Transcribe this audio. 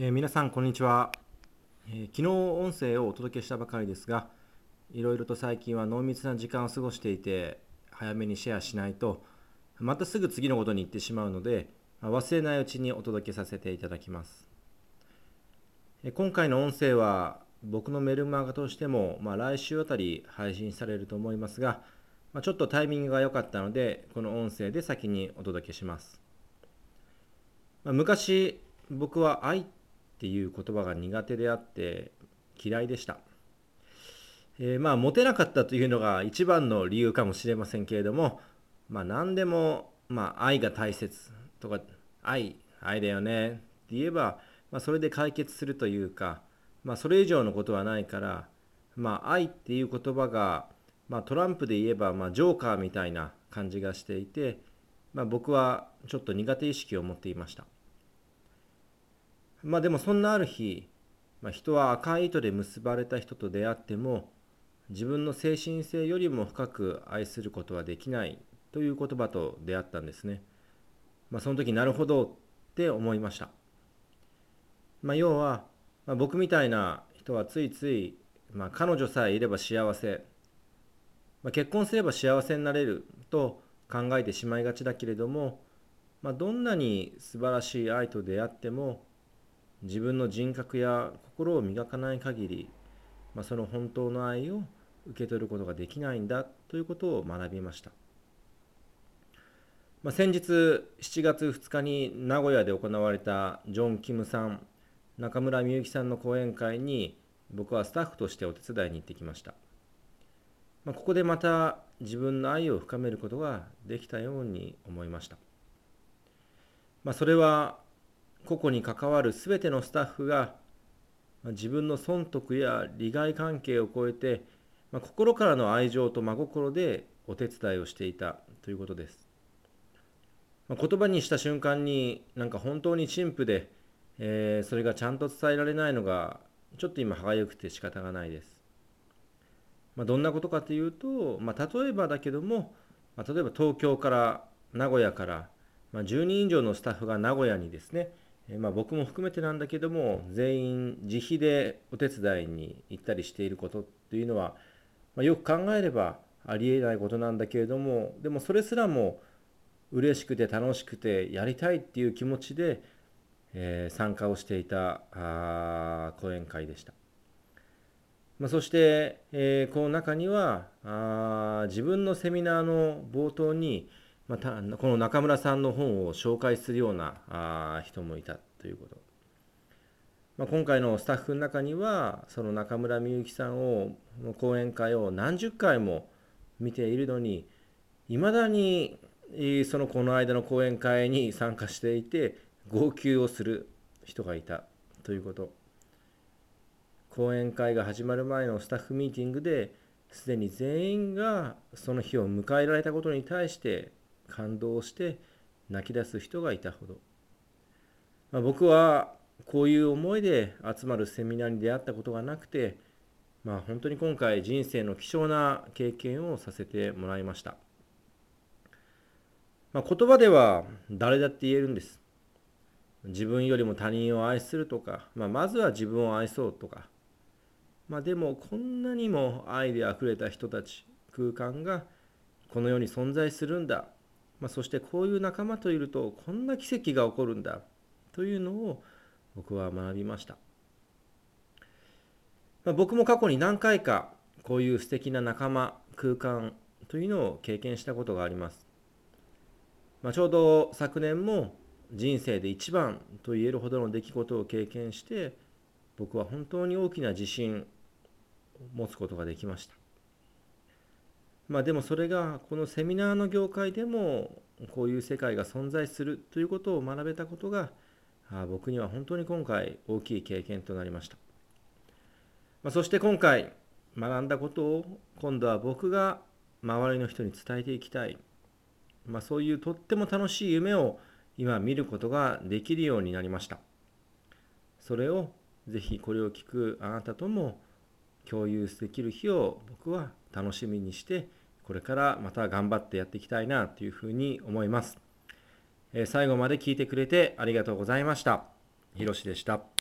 えー、皆さんこんにちは、えー、昨日音声をお届けしたばかりですがいろいろと最近は濃密な時間を過ごしていて早めにシェアしないとまたすぐ次のことに行ってしまうので忘れないうちにお届けさせていただきます、えー、今回の音声は僕のメルマガとしても、まあ、来週あたり配信されると思いますが、まあ、ちょっとタイミングが良かったのでこの音声で先にお届けします、まあ、昔僕はっていう言葉が苦手であって嫌いでした。えー、まあモテなかったというのが一番の理由かもしれませんけれどもまあ何でも、まあ、愛が大切とか愛愛だよねって言えば、まあ、それで解決するというか、まあ、それ以上のことはないから、まあ、愛っていう言葉が、まあ、トランプで言えば、まあ、ジョーカーみたいな感じがしていて、まあ、僕はちょっと苦手意識を持っていました。まあでもそんなある日、まあ、人は赤い糸で結ばれた人と出会っても自分の精神性よりも深く愛することはできないという言葉と出会ったんですね。まあ、その時なるほどって思いました。まあ、要は、まあ、僕みたいな人はついつい、まあ、彼女さえいれば幸せ、まあ、結婚すれば幸せになれると考えてしまいがちだけれども、まあ、どんなに素晴らしい愛と出会っても自分の人格や心を磨かない限り、まあ、その本当の愛を受け取ることができないんだということを学びました、まあ、先日7月2日に名古屋で行われたジョン・キムさん中村みゆきさんの講演会に僕はスタッフとしてお手伝いに行ってきました、まあ、ここでまた自分の愛を深めることができたように思いました、まあ、それは個々に関わる全てのスタッフが自分の損得や利害関係を超えてま心からの愛情と真心でお手伝いをしていたということです。ま言葉にした瞬間になんか本当に陳腐で、えー、それがちゃんと伝えられないのがちょっと今歯がゆくて仕方がないです。まあ、どんなことかというと、まあ、例えばだけども、まあ、例えば東京から名古屋から、まあ、10人以上のスタッフが名古屋にですねまあ、僕も含めてなんだけども全員自費でお手伝いに行ったりしていることっていうのは、まあ、よく考えればありえないことなんだけれどもでもそれすらも嬉しくて楽しくてやりたいっていう気持ちで、えー、参加をしていたあ講演会でした。まあ、そして、えー、この中にはあ自分のセミナーの冒頭にまたこの中村さんの本を紹介するようなあ人もいたということ、まあ、今回のスタッフの中にはその中村みゆきさんをの講演会を何十回も見ているのにいまだにそのこの間の講演会に参加していて号泣をする人がいたということ。講演会が始まる前のスタッフミーティングですでに全員がその日を迎えられたことに対して感動して泣き出す人がいたほど、まあ、僕はこういう思いで集まるセミナーに出会ったことがなくて、まあ、本当に今回人生の貴重な経験をさせてもらいました、まあ、言葉では誰だって言えるんです。自分よりも他人を愛するとか、まあ、まずは自分を愛そうとか、まあ、でもこんなにも愛であふれた人たち空間がこの世に存在するんだまあ、そしてこういう仲間といるとこんな奇跡が起こるんだというのを僕は学びました、まあ、僕も過去に何回かこういう素敵な仲間空間というのを経験したことがあります、まあ、ちょうど昨年も人生で一番と言えるほどの出来事を経験して僕は本当に大きな自信を持つことができました。まあでもそれがこのセミナーの業界でもこういう世界が存在するということを学べたことが僕には本当に今回大きい経験となりました、まあ、そして今回学んだことを今度は僕が周りの人に伝えていきたい、まあ、そういうとっても楽しい夢を今見ることができるようになりました。それをぜひこれを聞くあなたとも共有できる日を僕は楽しみにしてこれからまた頑張ってやっていきたいなというふうに思います。え最後まで聞いてくれてありがとうございました。ひろしでした。